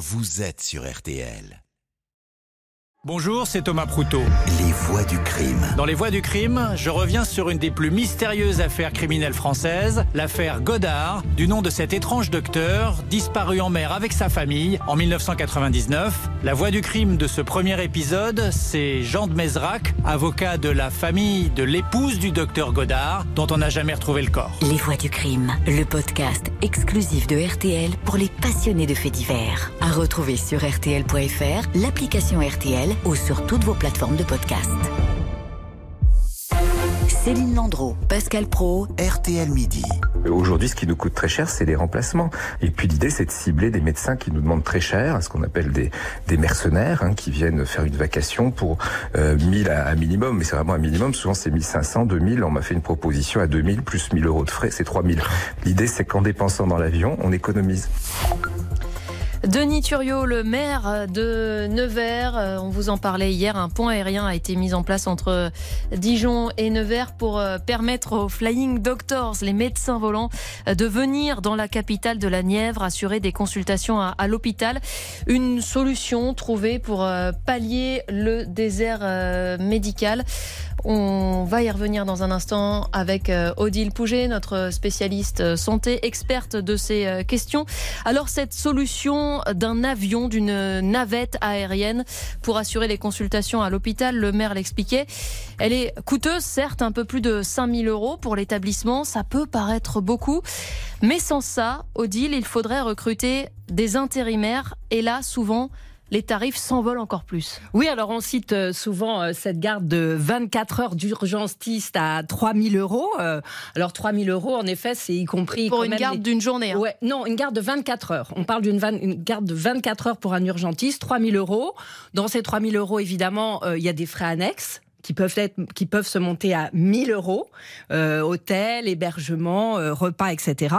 vous êtes sur RTL. Bonjour, c'est Thomas Proutot. Les voix du crime. Dans les voies du crime, je reviens sur une des plus mystérieuses affaires criminelles françaises, l'affaire Godard, du nom de cet étrange docteur disparu en mer avec sa famille en 1999. La voix du crime de ce premier épisode, c'est Jean de Mézrac, avocat de la famille de l'épouse du docteur Godard, dont on n'a jamais retrouvé le corps. Les Voix du crime, le podcast exclusif de RTL pour les passionnés de faits divers. À retrouver sur RTL.fr, l'application RTL ou sur toutes vos plateformes de podcast. Céline Landreau, Pascal Pro, RTL Midi. Aujourd'hui, ce qui nous coûte très cher, c'est les remplacements. Et puis l'idée, c'est de cibler des médecins qui nous demandent très cher, ce qu'on appelle des, mercenaires, hein, qui viennent faire une vacation pour euh, 1000 à, à minimum, mais c'est vraiment un minimum. Souvent, c'est 1500, 2000. On m'a fait une proposition à 2000 plus 1000 euros de frais, c'est 3000. L'idée, c'est qu'en dépensant dans l'avion, on économise. Denis Thuriot, le maire de Nevers, euh, on vous en parlait hier, un pont aérien a été mis en place entre Dijon et Nevers pour euh, permettre aux Flying Doctors, les médecins volants, euh, de venir dans la capitale de la Nièvre assurer des consultations à, à l'hôpital. Une solution trouvée pour pallier le désert médical. On va y revenir dans un instant avec Odile Pouget, notre spécialiste santé, experte de ces questions. Alors cette solution d'un avion, d'une navette aérienne pour assurer les consultations à l'hôpital. Le maire l'expliquait. Elle est coûteuse, certes, un peu plus de 5000 euros pour l'établissement. Ça peut paraître beaucoup. Mais sans ça, Odile, il faudrait recruter des intérimaires. Et là, souvent, les tarifs s'envolent encore plus. Oui, alors on cite euh, souvent euh, cette garde de 24 heures d'urgentiste à 3000 euros. Euh, alors 3000 euros, en effet, c'est y compris... Pour quand une même garde les- d'une journée. hein. Ouais, non, une garde de 24 heures. On parle d'une van- garde de 24 heures pour un urgentiste, 3000 euros. Dans ces 3000 euros, évidemment, euh, il y a des frais annexes qui peuvent être, qui peuvent se monter à 1000 euros, euh, hôtel, hébergement, euh, repas, etc.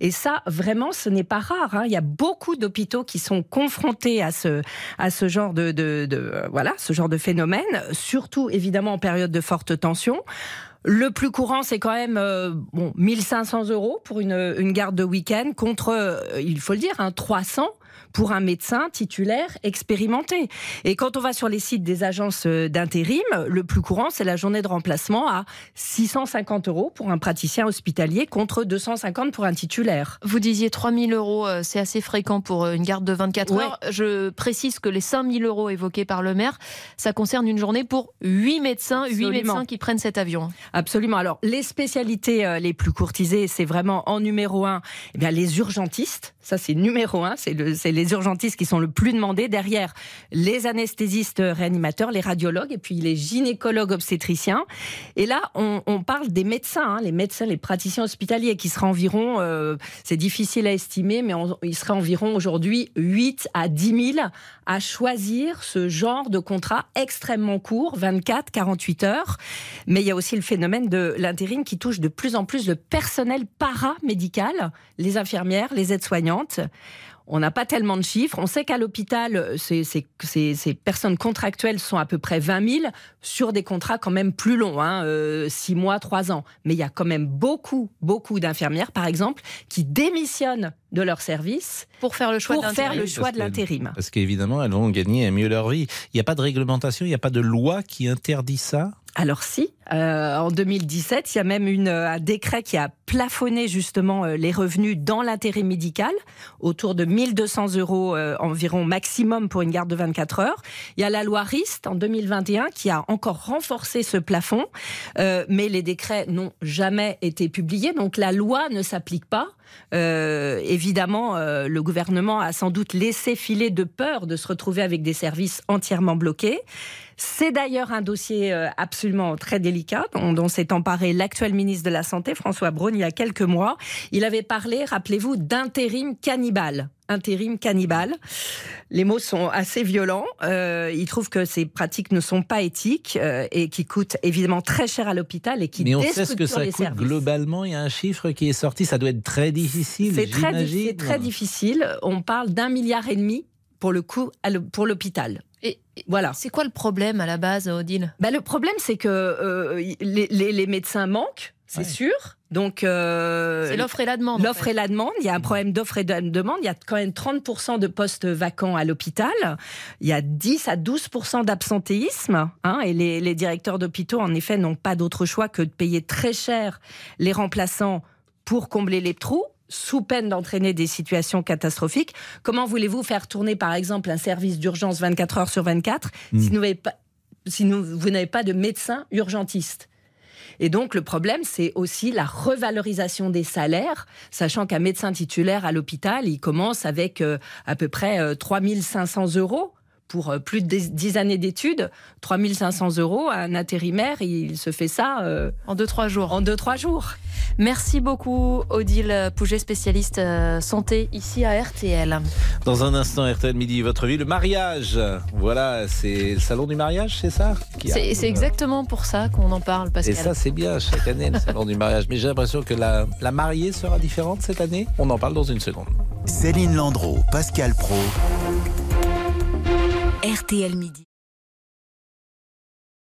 Et ça, vraiment, ce n'est pas rare. hein. Il y a beaucoup d'hôpitaux qui sont confrontés à ce, à ce genre de, de, de, voilà, ce genre de phénomène, surtout évidemment en période de forte tension. Le plus courant, c'est quand même euh, bon 1500 euros pour une, une garde de week-end contre, euh, il faut le dire, un 300 pour un médecin titulaire expérimenté. Et quand on va sur les sites des agences euh, d'intérim, le plus courant, c'est la journée de remplacement à 650 euros pour un praticien hospitalier contre 250 pour un titulaire. Vous disiez 3000 euros, euh, c'est assez fréquent pour une garde de 24 Ouais. heures. Je précise que les 5000 euros évoqués par le maire, ça concerne une journée pour 8 médecins, 8 Absolument. médecins qui prennent cet avion. Absolument. Alors, les spécialités euh, les plus courtisées, c'est vraiment en numéro un, eh bien, les urgentistes. Ça, c'est numéro un. C'est le, c'est les urgentistes qui sont le plus demandés. Derrière, les anesthésistes réanimateurs, les radiologues et puis les gynécologues obstétriciens. Et là, on, on parle des médecins, hein, les médecins, les praticiens hospitaliers qui seraient environ, euh, c'est difficile à estimer, mais on, il serait environ aujourd'hui 8 à 10 000 à choisir ce genre de contrat extrêmement court, 24, 48 heures. Mais il y a aussi le phénomène de l'intérim qui touche de plus en plus le personnel paramédical, les infirmières, les aides-soignantes. On n'a pas tellement de chiffres. On sait qu'à l'hôpital, ces, ces- ces- ces personnes contractuelles sont à peu près 20 000 sur des contrats quand même plus longs, hein, 6 mois, 3 ans. Mais il y a quand même beaucoup, beaucoup d'infirmières, par exemple, qui démissionnent de leur service Pour faire le choix pour de faire l'intérim. le choix parce de l'intérim. Parce qu'évidemment, elles vont gagner mieux leur vie. Il n'y a pas de réglementation, il n'y a pas de loi qui interdit ça? Alors si, euh, en 2017, il y a même euh, un décret qui a plafonné justement euh, les revenus dans l'intérim médical, autour de 1200 euros environ maximum pour une garde de 24 heures. Il y a la loi RIST en 2021 qui a encore renforcé ce plafond, mais les décrets n'ont jamais été publiés, donc la loi ne s'applique pas. Évidemment, le gouvernement a sans doute laissé filer de peur de se retrouver avec des services entièrement bloqués. C'est d'ailleurs un dossier absolument très délicat dont, dont s'est emparé l'actuel ministre de la Santé, François Braun, il y a quelques mois. Il avait parlé, rappelez-vous, d'intérim cannibale. Intérim cannibale. Les mots sont assez violents. Euh, il trouve que ces pratiques ne sont pas éthiques euh, et qui coûtent évidemment très cher à l'hôpital et qui Mais on sait ce que ça coûte services. globalement. Il y a un chiffre qui est sorti. Ça doit être très difficile. C'est très, très difficile. On parle d'un milliard et demi pour le coût pour l'hôpital. Et, et Voilà. c'est quoi le problème à la base, Odile? Bah, le problème, c'est que euh, les, les- les médecins manquent. c'est Ouais. sûr. Donc, euh, C'est l'offre et la demande. en L'offre fait. et la demande, il y a un problème d'offre et de demande. Il y a quand même 30% de postes vacants à l'hôpital. Il y a 10 à 12% d'absentéisme. hein, et les, les directeurs d'hôpitaux, en effet, n'ont pas d'autre choix que de payer très cher les remplaçants pour combler les trous sous peine d'entraîner des situations catastrophiques. Comment voulez-vous faire tourner, par exemple, un service d'urgence 24 heures sur 24 si, vous n'avez pas, si vous n'avez pas de médecin urgentiste? Et donc, le problème, c'est aussi la revalorisation des salaires, sachant qu'un médecin titulaire à l'hôpital, il commence avec euh, à peu près euh, 3500 euros pour euh, plus de 10 années d'études. 3500 euros, un intérimaire, il se fait ça euh, En 2-3 jours. en 2-3 jours. Merci beaucoup, Odile Pouget, spécialiste euh, santé ici à RTL. Dans un instant, RTL Midi, votre vie, le mariage. Voilà, c'est le salon du mariage, c'est ça C'est exactement pour ça qu'on en parle, Et Pascal. ça, c'est bien, chaque année, le salon du mariage. Mais j'ai l'impression que la, la mariée sera différente cette année. On en parle dans une seconde. Céline Landreau, Pascal Pro. RTL Midi.